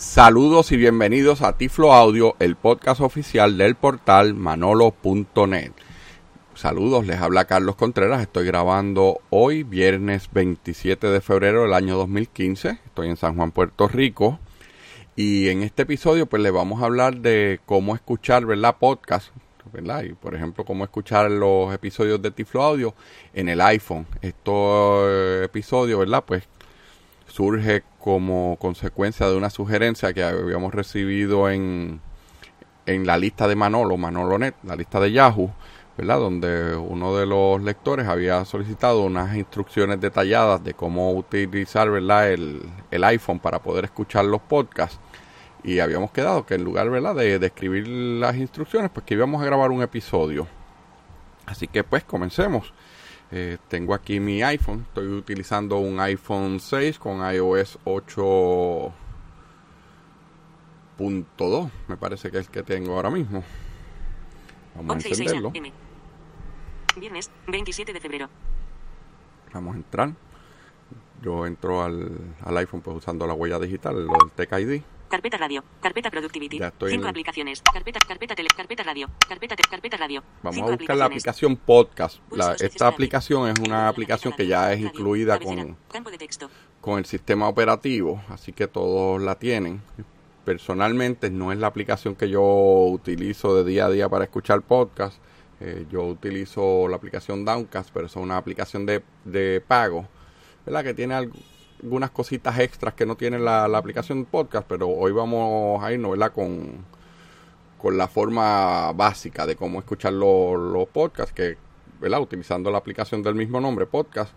Saludos y bienvenidos a Tiflo Audio, el podcast oficial del portal manolo.net. Saludos, les habla Carlos Contreras. Estoy grabando hoy, viernes 27 de febrero del año 2015. Estoy en San Juan, Puerto Rico. Y en este episodio, pues les vamos a hablar de cómo escuchar, ¿verdad? Podcast, ¿verdad? Y por ejemplo, cómo escuchar los episodios de Tiflo Audio en el iPhone. Estos episodios, ¿verdad? Pues surge como consecuencia de una sugerencia que habíamos recibido en, en la lista de Manolo, ManoloNet, la lista de Yahoo, ¿verdad? Donde uno de los lectores había solicitado unas instrucciones detalladas de cómo utilizar, ¿verdad? El, el iPhone para poder escuchar los podcasts. Y habíamos quedado que en lugar, ¿verdad? De, de escribir las instrucciones, pues que íbamos a grabar un episodio. Así que pues comencemos. Eh, tengo aquí mi iPhone. Estoy utilizando un iPhone 6 con iOS 8.2. Me parece que es el que tengo ahora mismo. Vamos a encenderlo. Viernes 27 de febrero. Vamos a entrar. Yo entro al, al iPhone pues usando la huella digital, lo del Tech ID. Carpeta radio, carpeta productivity. Ya estoy Cinco en- aplicaciones. Carpeta, carpeta tele, carpeta radio, carpeta, te- carpeta radio. Vamos Cinco a buscar la aplicaciones. aplicación Podcast. La- esta aplicación es una aplicación que ya es incluida con, Campo de texto. con el sistema operativo, así que todos la tienen. Personalmente no es la aplicación que yo utilizo de día a día para escuchar podcast. Eh, yo utilizo la aplicación Downcast, pero es una aplicación de, de pago, ¿verdad? Que tiene alg- algunas cositas extras que no tiene la, la aplicación podcast, pero hoy vamos a irnos, ¿verdad? Con, con la forma básica de cómo escuchar los, los podcasts, que, ¿verdad? Utilizando la aplicación del mismo nombre, podcast,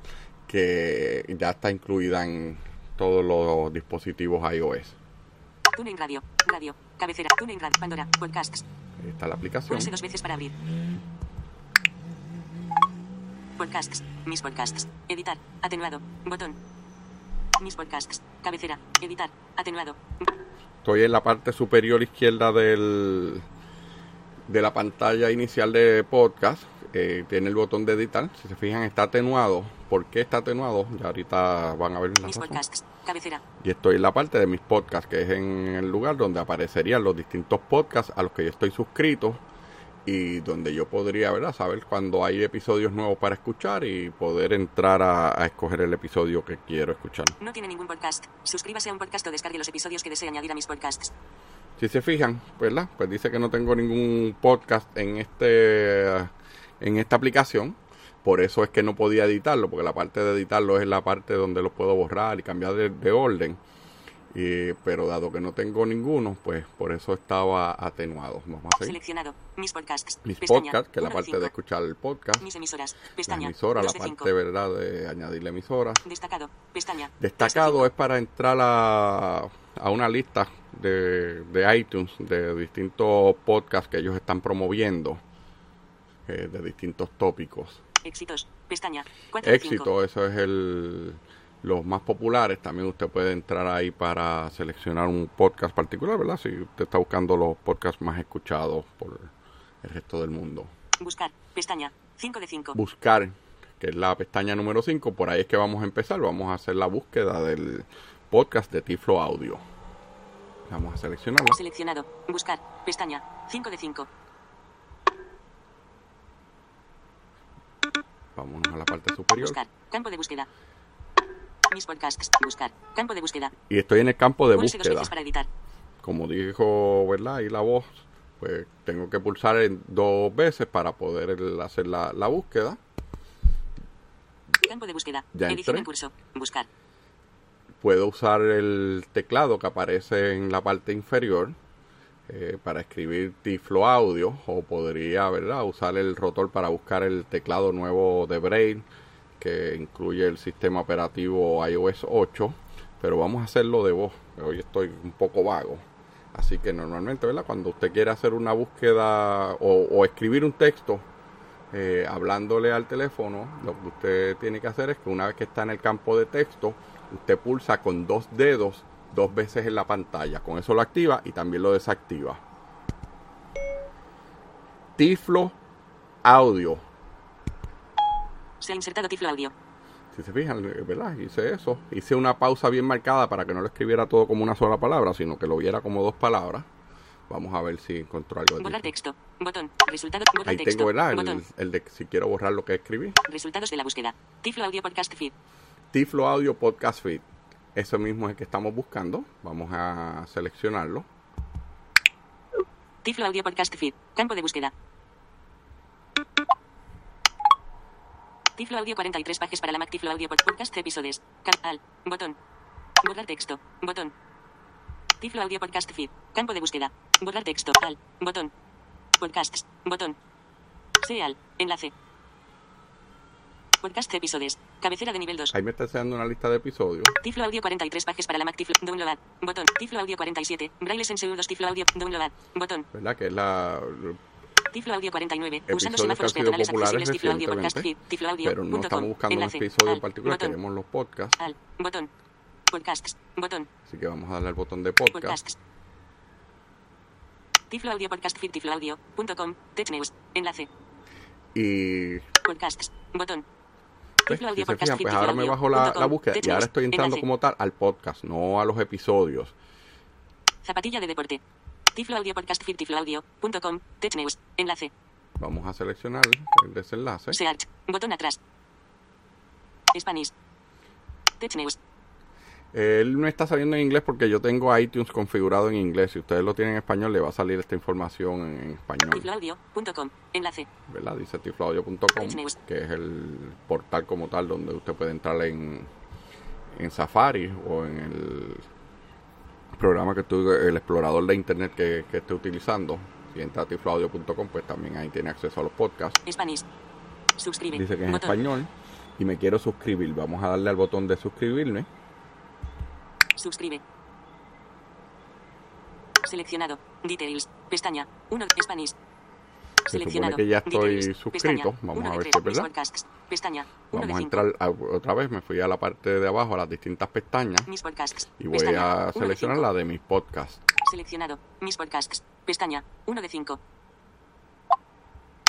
que ya está incluida en todos los dispositivos iOS. TuneIn radio, radio, cabecera, TuneIn radio, Pandora, podcasts. Ahí está la aplicación. Pulse dos veces para abrir. Podcasts, mis podcasts. Editar, atenuado, botón. Mis podcasts, cabecera, editar, atenuado. Estoy en la parte superior izquierda del, de la pantalla inicial de podcast. Eh, tiene el botón de editar. Si se fijan, está atenuado. ¿Por qué está atenuado? Ya ahorita van a ver la Mis razón. podcasts, cabecera. Y estoy en la parte de mis podcasts, que es en el lugar donde aparecerían los distintos podcasts a los que yo estoy suscrito y donde yo podría ¿verdad? saber cuando hay episodios nuevos para escuchar y poder entrar a, a escoger el episodio que quiero escuchar. No tiene ningún podcast. Suscríbase a un podcast o descargue los episodios que desee añadir a mis podcasts. Si se fijan, ¿verdad? Pues dice que no tengo ningún podcast en este en esta aplicación. Por eso es que no podía editarlo, porque la parte de editarlo es la parte donde los puedo borrar y cambiar de, de orden. Y- pero dado que no tengo ninguno, pues por eso estaba atenuado. Vamos a seguir. Seleccionado. Mis podcasts. Mis Pestaña. podcasts, que es la de parte de escuchar el podcast. Mis emisoras. La Pestaña. emisora, la de cinco. parte, ¿verdad? De añadirle emisoras. Destacado. Pestaña. Destacado es para entrar a, a una lista de, de iTunes de distintos podcasts que ellos están promoviendo, eh, de distintos tópicos. Éxitos. Pestaña. Cuatro de cinco. Éxito, eso es el los más populares. También usted puede entrar ahí para seleccionar un podcast particular, ¿verdad? Si usted está buscando los podcasts más escuchados por el resto del mundo. Buscar. Pestaña. 5 de 5. Buscar, que es la pestaña número 5, por ahí es que vamos a empezar. Vamos a hacer la búsqueda del podcast de Tiflo Audio. Vamos a seleccionarlo. Seleccionado. Buscar. Pestaña. 5 de 5. Vámonos a la parte superior. Buscar. Campo de búsqueda. Mis podcasts. Buscar. Campo de búsqueda. Y estoy en el campo de Pulse dos búsqueda. veces para editar. Como dijo, ¿verdad? Ahí la voz, pues tengo que pulsar en dos veces para poder hacer la, la búsqueda. Campo de búsqueda. Ya Edición entré. en curso. Buscar. Puedo usar el teclado que aparece en la parte inferior eh, para escribir Tiflo Audio o podría, ¿verdad? Usar el rotor para buscar el teclado nuevo de Braille que incluye el sistema operativo iOS 8, pero vamos a hacerlo de voz. Hoy estoy un poco vago. Así que normalmente, ¿verdad? Cuando usted quiere hacer una búsqueda o, escribir un texto eh, hablándole al teléfono, lo que usted tiene que hacer es que una vez que está en el campo de texto, usted pulsa con dos dedos dos veces en la pantalla. Con eso lo activa y también lo desactiva. Tiflo Audio. Se ha insertado Tiflo Audio. Si se fijan, eh, ¿verdad? Hice eso. Hice una pausa bien marcada para que no lo escribiera todo como una sola palabra, sino que lo viera como dos palabras. Vamos a ver si encontró algo de Borrar texto. Botón. Resultado. Borrar Ahí texto. tengo, ¿verdad? El, Botón. el de si quiero borrar lo que escribí. Resultados de la búsqueda. Tiflo Audio Podcast Feed. Tiflo Audio Podcast Feed. Eso mismo es el que estamos buscando. Vamos a seleccionarlo. Tiflo Audio Podcast Feed. Campo de búsqueda. Tiflo Audio 43 pages para la Mac Tiflo Audio Pod- Podcast Episodios. Canal. Botón. Borrar texto. Botón. Tiflo Audio Podcast Feed. Campo de búsqueda. Borrar texto. Al. Botón. Podcasts. Botón. Seal. Enlace. Podcast Episodios. Cabecera de nivel 2. Ahí me está enseñando una lista de episodios. Tiflo Audio 43 pages para la Mac Tiflo. Download. Botón. Tiflo Audio 47. Braille en pseudos Tiflo Audio. Download. Botón. ¿Verdad? Que es la. Tiflo Audio 49. Episodios Usando que han semáforos peatonales accesibles. Tiflo Audio Podcast Feed. Tiflo Audio. Pero no estamos buscando un Enlace. episodio en Al. particular. Botón. Queremos los podcasts. Al. Botón. Podcasts. Botón. Así que vamos a darle al botón de podcast. Podcasts. Tiflo Audio Podcast Feed. Tiflo Audio. Punto com. Tech News. Enlace. Y Podcasts. Botón. si se Podcast fijan, pues ahora me bajo la, la búsqueda y ahora estoy entrando como tal al podcast, no a los episodios. Zapatilla de deporte. Tiflo Audio Podcast Feed. Tiflo Audio. Punto com. Tech News. Enlace. Vamos a seleccionar el desenlace. Search. Botón atrás. Spanish. Tech News. Él no está saliendo en inglés porque yo tengo iTunes configurado en inglés. Si ustedes lo tienen en español, le va a salir esta información en, en español. Tifloaudio.com. Enlace. ¿Verdad? Dice tifloaudio.com, que es el portal como tal donde usted puede entrar en, en Safari o en el programa que tú, el explorador de internet que, que esté utilizando. Si entra a tifloaudio.com, pues también ahí tiene acceso a los podcasts. Spanish. Suscribe. Dice que es en español y me quiero suscribir. Vamos a darle al botón de suscribirme. Suscribe. Seleccionado. Details. Pestaña. 1 Spanish. Se supone que ya estoy suscrito. Vamos a ver si es verdad. Mis podcasts. Pestaña. 1 Vamos a 5. entrar a- otra vez. Me fui a la parte de abajo, a las distintas pestañas. Y voy a seleccionar la de mis podcasts. Seleccionado. Mis podcasts. Pestaña. 1 de 5.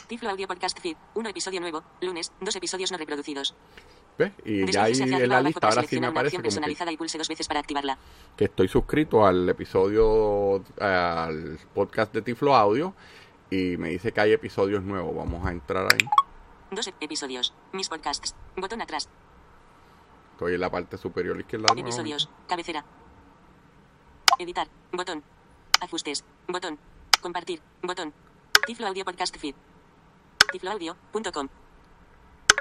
Tiflo Audio Podcast Feed. 1 episodio nuevo. Lunes. 2 episodios no reproducidos. ¿Ves? Y ya ahí en la lista ahora sí me aparece como que, personalizada y pulse dos veces para activarla. que estoy suscrito al episodio, al podcast de Tiflo Audio. Y me dice que hay episodios nuevos. Vamos a entrar ahí. 2 episodios. Mis podcasts. Botón atrás. Estoy en la parte superior izquierda. nuevamente. Episodios. Cabecera. Editar. Botón. Ajustes. Botón. Compartir. Botón. Tiflo Audio Podcast Feed. Tifloaudio.com.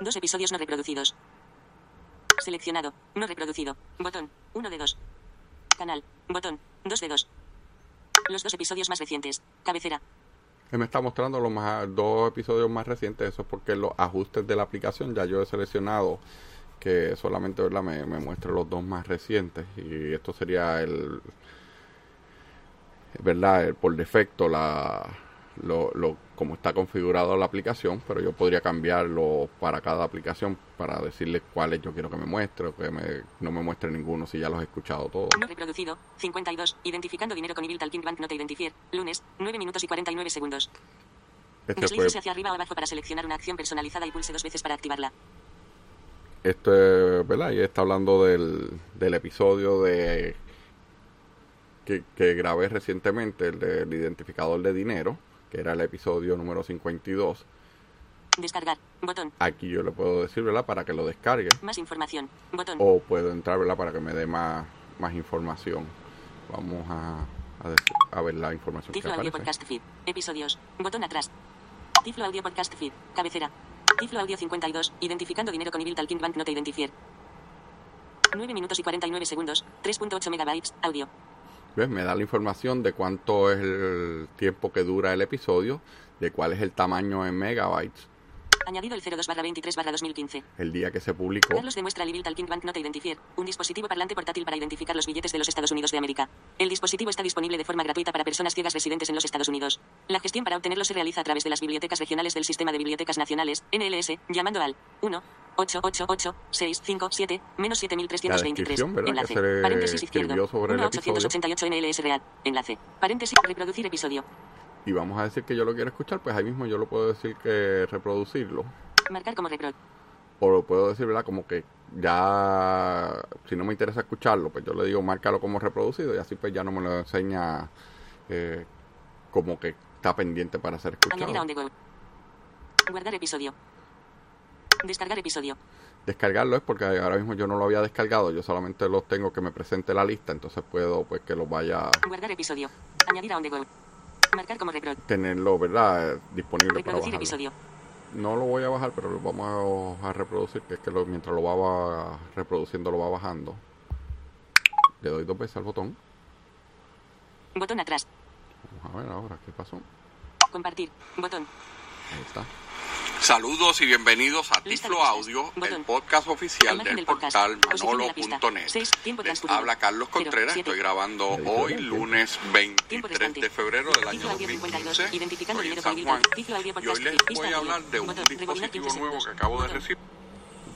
Dos episodios no reproducidos. Seleccionado. No reproducido. Botón. 1 de 2. Canal. Botón. 2 de 2. Los dos episodios más recientes. Cabecera. Me está mostrando los más, dos episodios más recientes. Eso es porque los ajustes de la aplicación ya yo he seleccionado que solamente ¿verdad? Me, me muestra los dos más recientes. Y esto sería el. ¿Verdad? Por defecto, la, lo, lo, como está configurado la aplicación. Pero yo podría cambiarlo para cada aplicación para decirle cuáles yo quiero que me muestre o que me, no me muestre ninguno si ya los he escuchado todos. No reproducido. 52. Identificando dinero con Evil Talking Bank Not Identifier. Lunes. 9 minutos y 49 segundos. Este fue Deslícese hacia arriba o abajo para seleccionar una acción personalizada y pulse dos veces para activarla. Esto es, ¿verdad? Y está hablando del, del episodio de que, que grabé recientemente, el del identificador de dinero, que era el episodio número 52. Descargar. Botón. Aquí yo le puedo decir, ¿verdad? Para que lo descargue. Más información. Botón. O puedo entrar, ¿verdad? Para que me dé más, más información. Vamos a, a, decir- a ver la información que Tiflo Audio aparece. Podcast Feed. Episodios. Botón atrás. Tiflo Audio Podcast Feed. Cabecera. Tiflo Audio 52. Identificando dinero con Evil Talking Bank Not Identifier. 9 minutos y 49 segundos. 3.8 megabytes. Audio. ¿Ves? Me da la información de cuánto es el tiempo que dura el episodio, de cuál es el tamaño en megabytes, Añadido el 02 barra 23 barra 2015. el día que se publicó. Carlos demuestra el Evil Talking Bank Not Identifier, un dispositivo parlante portátil para identificar los billetes de los Estados Unidos de América. El dispositivo está disponible de forma gratuita para personas ciegas residentes en los Estados Unidos. La gestión para obtenerlo se realiza a través de las bibliotecas regionales del Sistema de Bibliotecas Nacionales, NLS, llamando al 1 888 657 menos 7323. descripción, ¿verdad? Enlace. Paréntesis izquierdo. sobre el 1 episodio. 888 NLS real. Enlace. Paréntesis. Reproducir episodio. Y vamos a decir que yo lo quiero escuchar, pues ahí mismo yo lo puedo decir que reproducirlo. Marcar como repro. o lo puedo decir, ¿verdad? Como que ya, si no me interesa escucharlo, pues yo le digo, márcalo como reproducido y así pues ya no me lo enseña eh, como que está pendiente para ser escuchado. Guardar episodio. Descargar episodio. Descargarlo es porque ahora mismo yo no lo había descargado, yo solamente los tengo que me presente la lista, entonces puedo pues que los vaya Guardar episodio. Añadir a on the go. Marcar como tenerlo, ¿verdad? Disponible para Reproducir bajarlo. episodio. No lo voy a bajar, pero lo vamos a, a reproducir, que es que lo- mientras lo va va reproduciendo lo va bajando. Le doy dos veces al botón. Botón atrás. Vamos a ver ahora qué pasó. Compartir. Botón. Ahí está. Saludos y bienvenidos a Tiflo Audio. Botón. el podcast oficial del del portal manolo.net. Les habla Carlos. Contreras, estoy grabando hoy, lunes Tiempo 23 restante. de febrero del año Tiflo audio 52. 2015. Identificando Estoy en dinero San con Juan. Y hoy les voy a hablar de un Botón. Dispositivo 15 nuevo que acabo de recibir.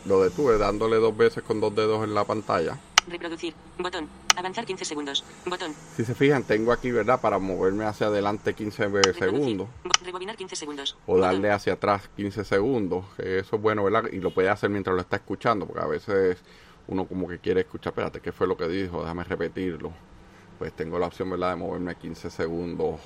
Lo detuve dándole dos veces con dos dedos en la pantalla. Reproducir. Botón. Avanzar 15 segundos. Botón. Si se fijan, tengo aquí, ¿verdad? Para moverme hacia adelante 15 Reproducir. segundos. Bo- Rebobinar 15 segundos. o Botón. darle hacia atrás 15 segundos. Eso es bueno, ¿verdad? Y lo puede hacer mientras lo está escuchando, porque a veces uno como que quiere escuchar, espérate, ¿qué fue lo que dijo? Déjame repetirlo. Pues tengo la opción, ¿verdad?, de moverme 15 segundos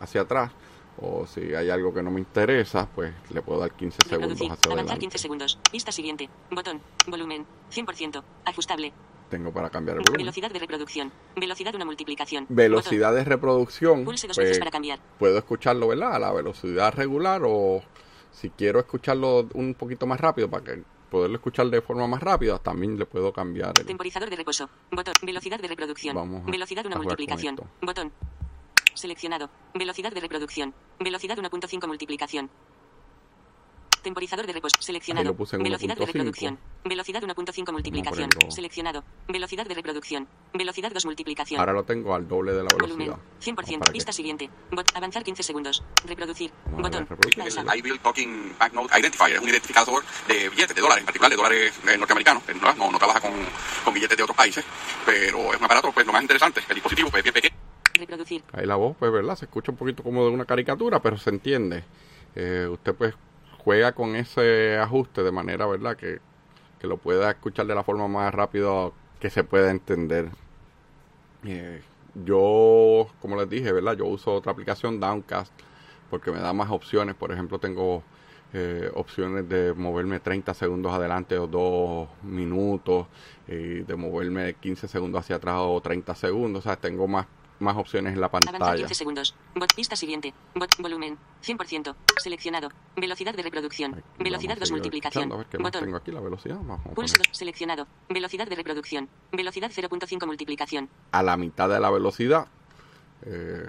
hacia atrás. O si hay algo que no me interesa, pues le puedo dar 15 segundos hacia Avanzar adelante. 15 segundos. Pista siguiente. Botón. Volumen. 100%. Ajustable. Tengo para cambiar el volumen. Velocidad de reproducción. Velocidad de una multiplicación. Velocidad de reproducción. Pulse dos veces pues, para cambiar. puedo escucharlo, ¿verdad? A la velocidad regular o si quiero escucharlo un poquito más rápido para que poderlo escuchar de forma más rápida, también le puedo cambiar el... Temporizador de reposo. Botón. Velocidad de reproducción. Vamos a- Velocidad de una multiplicación. Botón. Seleccionado. Velocidad de reproducción. Velocidad 1.5 multiplicación. Temporizador de reposo. Seleccionado. lo puse en Velocidad de 1.5. reproducción. Velocidad 1.5 multiplicación. Seleccionado. Velocidad de reproducción. Velocidad 2 multiplicación. Ahora lo tengo al doble de la Volumen. velocidad. 100%. Para que- Pista siguiente. Bot- avanzar 15 segundos. Reproducir. Botón. El iBill Talking Banknote Identifier es un identificador de billetes de dólares, en particular de dólares eh, norteamericanos. No, no, no trabaja con, con billetes de otros países, pero es un aparato pues lo más interesante. El dispositivo pues, es bien pequeño. Reproducir. Ahí la voz, pues, ¿verdad? Se escucha un poquito como de una caricatura, pero se entiende. Eh, usted, pues, juega con ese ajuste de manera, ¿verdad? Que, que lo pueda escuchar de la forma más rápida que se pueda entender. Eh, yo, como les dije, ¿verdad? Yo uso otra aplicación, Downcast, porque me da más opciones. Por ejemplo, tengo eh, opciones de moverme 30 segundos adelante o 2 minutos, y de moverme 15 segundos hacia atrás o 30 segundos. O sea, tengo más, más opciones en la pantalla. 15 segundos. Bot pista siguiente. Bot volumen. 100%. Seleccionado. Velocidad de reproducción. Aquí Velocidad vamos a 2 seguir multiplicación. A ver qué Botón. tengo aquí, la velocidad. Vamos 2. Seleccionado. Velocidad de reproducción. Velocidad 0.5 multiplicación. a la mitad de la velocidad. Eh,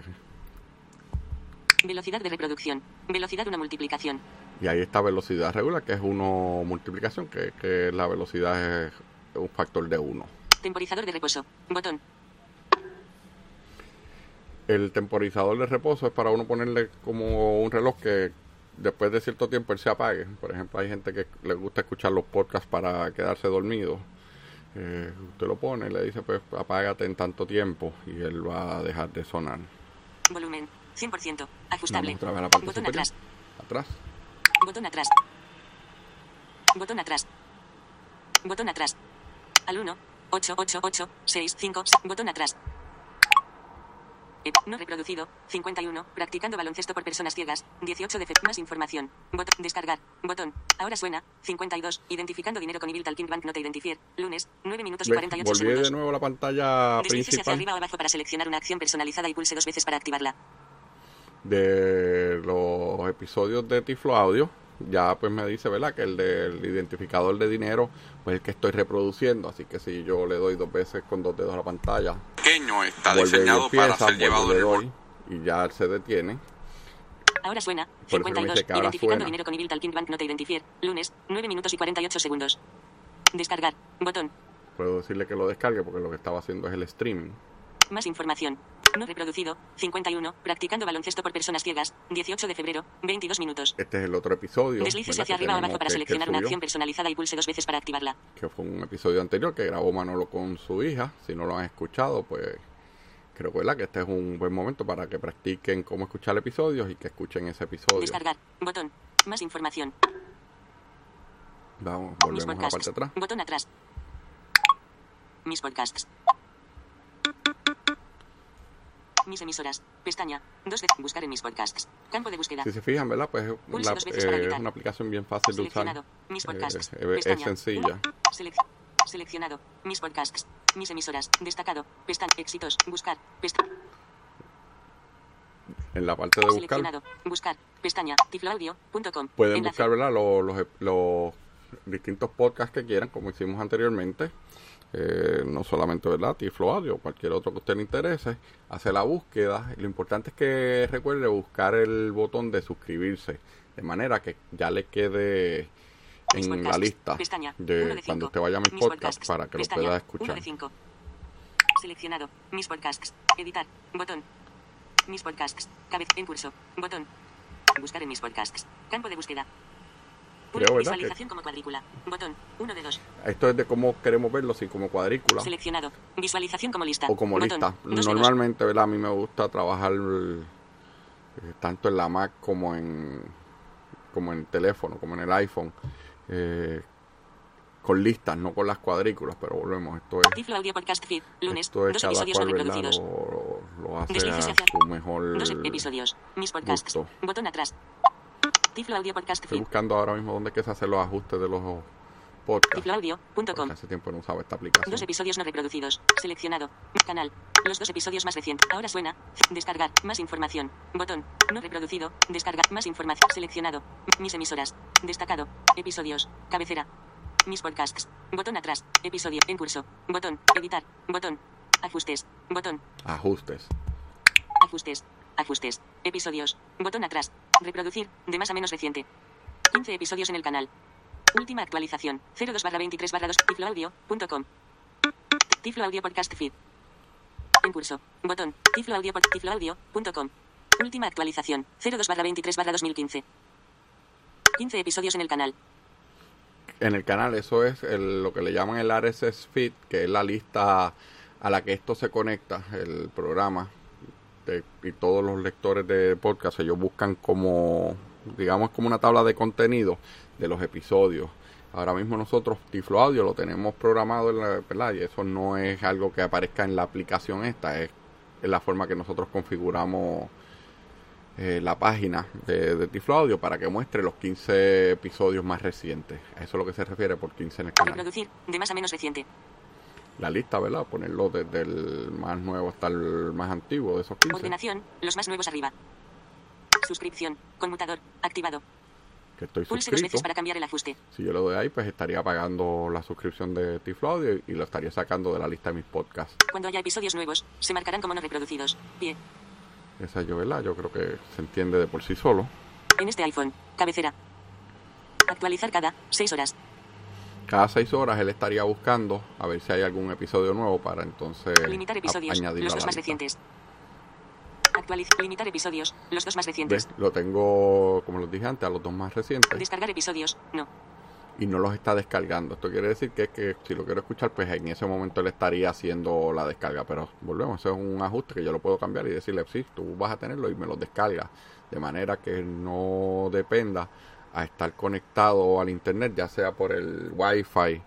Velocidad de reproducción. Velocidad 1 multiplicación. y ahí está velocidad regular, que es 1 multiplicación, que, que la velocidad es un factor de 1. Temporizador de reposo. Botón. El temporizador de reposo es para uno ponerle como un reloj que después de cierto tiempo él se apague. Por ejemplo, hay gente que le gusta escuchar los podcasts para quedarse dormido. Eh, usted lo pone, le dice, pues apágate en tanto tiempo y él va a dejar de sonar. Volumen. 100%. Ajustable. Vamos otra vez a la parte Botón superior. atrás. Atrás. Botón atrás. Botón atrás. Botón atrás. Al 1. 8, 8, 8, 6, 5, botón atrás. No reproducido. 51. Practicando baloncesto por personas ciegas. 18 de. Más información. Botón. Descargar. Botón. Ahora suena. 52. Identificando dinero con Evil Talking Bank Nota Identifier. Lunes. 9 minutos y Ve, 48 Volví segundos. de nuevo a la pantalla Deslícese hacia arriba o abajo para seleccionar una acción personalizada y pulse dos veces para activarla. de los episodios de Tiflo Audio. Ya pues me dice, ¿verdad? Que el del identificador de dinero, pues el que estoy reproduciendo. Así que si yo le doy dos veces con dos dedos a la pantalla, Pequeño, está diseñado para empieza, ser llevado le el doy y ya se detiene. Ahora suena. Por eso me 52. dice que ahora Identificando suena. dinero con Evil Talking Bank Nota Identifier. Lunes. 9 minutos y 48 segundos. Descargar. Botón. Puedo decirle que lo descargue porque lo que estaba haciendo es el streaming. Más información. Reproducido. 51. Practicando baloncesto por personas ciegas. 18 de febrero. 22 minutos. Este es el otro episodio. Deslícese hacia que arriba o abajo para que- que seleccionar una subió, acción personalizada y pulse dos veces para activarla. Que fue un episodio anterior que grabó Manolo con su hija. Si no lo han escuchado, pues creo ¿verdad? que este es un buen momento para que practiquen cómo escuchar episodios y que escuchen ese episodio. Descargar. Botón. Más información. Vamos, volvemos a la parte de atrás. Botón atrás. Mis podcasts. Mis emisoras. Pestaña. Dos de buscar en mis podcasts. Campo de búsqueda. Si se fijan, ¿verdad? Pues la- veces eh, es una aplicación bien fácil de usar. Mis podcasts. Eh, es sencilla. Selec- seleccionado. Mis podcasts. Mis emisoras. Destacado. Pestaña. Éxitos. Buscar. Pestaña. En la parte de buscar. Buscar. Pestaña. Tifloaudio.com. pueden Enlace. buscar, ¿verdad? Los, los, los distintos podcasts que quieran, como hicimos anteriormente. Eh, no solamente, ¿verdad? Tiflo Audio, cualquier otro que a usted le interese. Hace la búsqueda. Lo importante es que recuerde buscar el botón de suscribirse. De manera que ya le quede Mis en la podcasts. lista Pestaña. de de cuando usted vaya a mi Mis podcast podcasts. para que Pestaña. lo pueda escuchar. Seleccionado. Mis podcasts. Editar. Botón. Mis podcasts. Cabeza en curso. Botón. Buscar en mis podcasts. Campo de búsqueda. Creo, ¿verdad? Visualización como cuadrícula. Botón. Uno de dos. Esto es de cómo queremos verlo, si como cuadrícula. Seleccionado. Visualización como lista. o como Botón. lista. Dos. Normalmente, ¿verdad? A mí me gusta trabajar eh, tanto en la Mac como en como en el teléfono, como en el iPhone, eh, con listas, no con las cuadrículas, pero volvemos, esto es, Tiflo Audio Podcast Feed. Lunes. esto es Dos cada episodios reproducidos. Lo, lo hace a su mejor Dos episodios. Mis podcasts. gusto. Botón atrás. Tiflo Audio Podcast Estoy buscando ahora mismo dónde es que se hacen los ajustes de los podcasts. Tifloaudio.com. hace tiempo no usaba esta aplicación. Dos episodios no reproducidos. Seleccionado. Canal. Los dos episodios más recientes. Ahora suena. Descargar. Más información. Botón. No reproducido. Descargar. Más información. Seleccionado. Mis emisoras. Destacado. Episodios. Cabecera. Mis podcasts. Botón atrás. Episodio. En curso. Botón. Editar. Botón. Ajustes. Botón. Ajustes. Ajustes. Ajustes. Episodios. Botón atrás. Reproducir. De más a menos reciente. 15 episodios en el canal. Última actualización. 02 barra 23 barra 2. Tifloaudio.com. Tiflo Audio Podcast Feed. En curso. Botón. Tifloaudio.com. Última actualización. 02 barra 23 barra 2015. 15 episodios en el canal. en el canal eso es lo que le llaman el RSS feed, que es la lista a la que esto se conecta, el programa. De- y todos los lectores de podcast, ellos buscan como, digamos, como una tabla de contenido de los episodios. Ahora mismo nosotros Tiflo Audio lo tenemos programado en la, ¿verdad? Y eso no es algo que aparezca en la aplicación esta, es, es la forma que nosotros configuramos eh, la página de, de Tiflo Audio para que muestre los 15 episodios más recientes. A eso es lo que se refiere por 15 en el canal. Reproducir. De más a menos reciente. La lista, ¿verdad? Ponerlo desde el más nuevo hasta el más antiguo de esos 15. Ordenación. Los más nuevos arriba. Suscripción. Conmutador. Activado. Que estoy Pulse dos suscrito. veces para cambiar el ajuste. Si yo le doy ahí, pues estaría pagando la suscripción de Tiflo Audio y lo estaría sacando de la lista de mis podcasts. Cuando haya episodios nuevos, se marcarán como no reproducidos. Pie. Esa yo, ¿verdad? Yo creo que se entiende de por sí solo. En este iPhone. Cabecera. Actualizar cada 6 horas. Cada seis horas él estaría buscando a ver si hay algún episodio nuevo para entonces Limitar episodios. añadirlo Los dos más recientes. Actualiz limitar episodios. Los dos más recientes. ¿Ves? Lo tengo, como les dije antes, a los dos más recientes Descargar episodios. No. y no los está descargando. Esto quiere decir que, que si lo quiero escuchar, pues en ese momento él estaría haciendo la descarga. Pero volvemos, eso es un ajuste que yo lo puedo cambiar y decirle, sí, tú vas a tenerlo y me lo descarga. De manera que no dependa a estar conectado al internet, ya sea por el wifi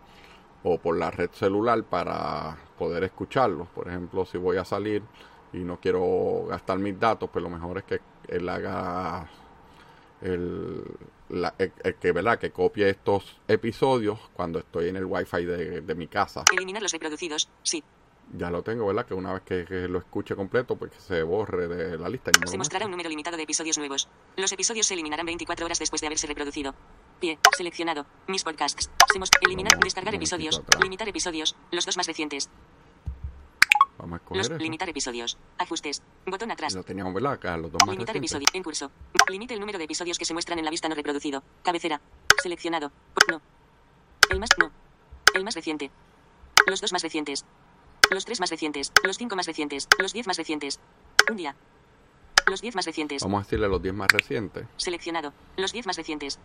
o por la red celular para poder escucharlo. Por ejemplo, si voy a salir y no quiero gastar mis datos, pues lo mejor es que él haga el, la- el- el que verdad que copie estos episodios cuando estoy en el wifi de, de mi casa. Eliminar los reproducidos. Sí. Ya lo tengo, ¿verdad? Que una vez que, que lo escuche completo, pues que se borre de la lista. y no Se mostrará un número limitado de episodios nuevos. Los episodios se eliminarán 24 horas después de haberse reproducido. Pie. Seleccionado. Mis podcasts. Eliminar. Vamos, Descargar episodios. atrás. Limitar episodios. Los dos más recientes. Vamos a escoger Los eso. limitar episodios. Ajustes. Botón atrás. Lo teníamos, ¿verdad? Acá, los dos más Limitar recientes. episodio. En curso. Limite el número de episodios que se muestran en la vista no reproducido. Cabecera. Seleccionado. No. El más. No. El más reciente. Los dos más recientes. Los tres más recientes. Los cinco más recientes. Los diez más recientes. Un día. Los diez más recientes. Vamos a decirle los 10 más recientes. Seleccionado. Los 10 más recientes.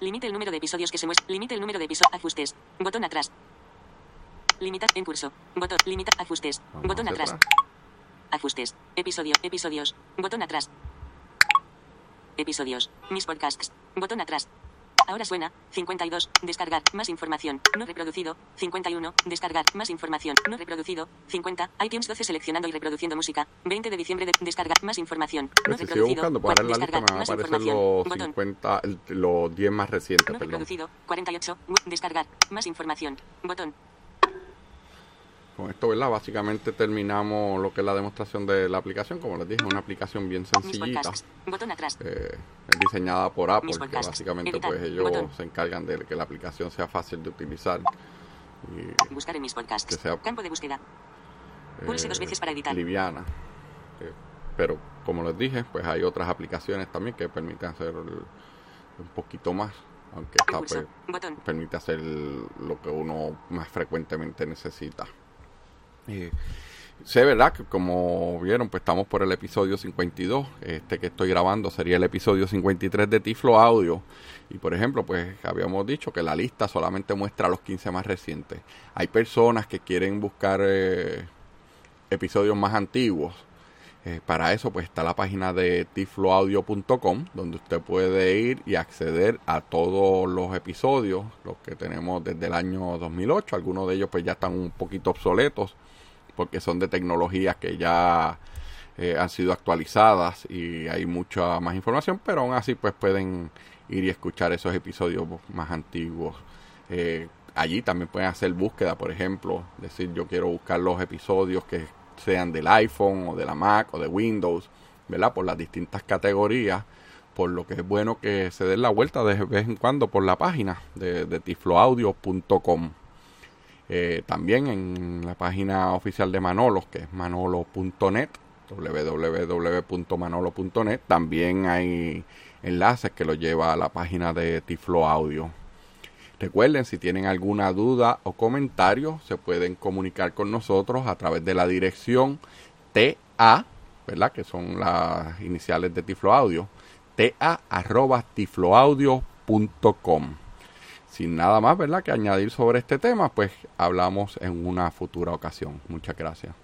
Limite el número de episodios que se muestran. Limite el número de episodios. Ajustes. Botón atrás. Limitar en curso. Botón. Limitar. Ajustes. Vamos Botón atrás. Ajustes. Episodio. Episodios. Botón atrás. Episodios. Mis podcasts. Botón atrás. Ahora suena. 52. Descargar. Más información. No reproducido. 51. Descargar. Más información. No reproducido. 50. iTunes 12 seleccionando y reproduciendo música. 20 de diciembre de descargar. Más información. No Pues si sigo reproducido. buscando, pues ahora en la lista me van a Más aparecer información. los Botón. 50, el- los 10 más recientes, No perdón. reproducido. 48. Descargar. Más información. Botón. Con esto, ¿verdad? Básicamente terminamos lo que es la demostración de la aplicación. Como les dije, es una aplicación bien sencillita. podcasts. Botón atrás. eh, es diseñada por Apple, que básicamente pues ellos se encargan de que la aplicación sea fácil de utilizar. Y, Buscar en mis podcasts. Que sea- Campo de búsqueda. Pulse dos eh, veces para editar. Liviana. Eh, pero como les dije, pues hay otras aplicaciones también que permiten hacer el- un poquito más. Aunque esta pues, permite hacer lo que uno más frecuentemente necesita. Eh, sé, ¿verdad? Que como vieron, pues estamos por el episodio 52. Este que estoy grabando sería el episodio 53 de Tiflo Audio. Y por ejemplo, pues habíamos dicho que la lista solamente muestra los 15 más recientes. Hay personas que quieren buscar eh, episodios más antiguos. Eh, para eso pues está la página de tifloaudio.com donde usted puede ir y acceder a todos los episodios, los que tenemos desde el año 2008. Algunos de ellos pues ya están un poquito obsoletos porque son de tecnologías que ya eh, han sido actualizadas y hay mucha más información, pero aún así pues pueden ir y escuchar esos episodios más antiguos. Eh, allí también pueden hacer búsqueda, por ejemplo, decir yo quiero buscar los episodios que sean del iPhone o de la Mac o de Windows, ¿verdad? Por las distintas categorías, por lo que es bueno que se den la vuelta de vez en cuando por la página de, de tifloaudio.com. Eh, también en la página oficial de Manolo, que es manolo.net, www.manolo.net, también hay enlaces que lo lleva a la página de Tiflo Audio. Recuerden, si tienen alguna duda o comentario, se pueden comunicar con nosotros a través de la dirección TA, ¿verdad? Que son las iniciales de Tiflo Audio, TA arroba tifloaudio.com. Sin nada más, ¿verdad? Que añadir sobre este tema, pues hablamos en una futura ocasión. Muchas gracias.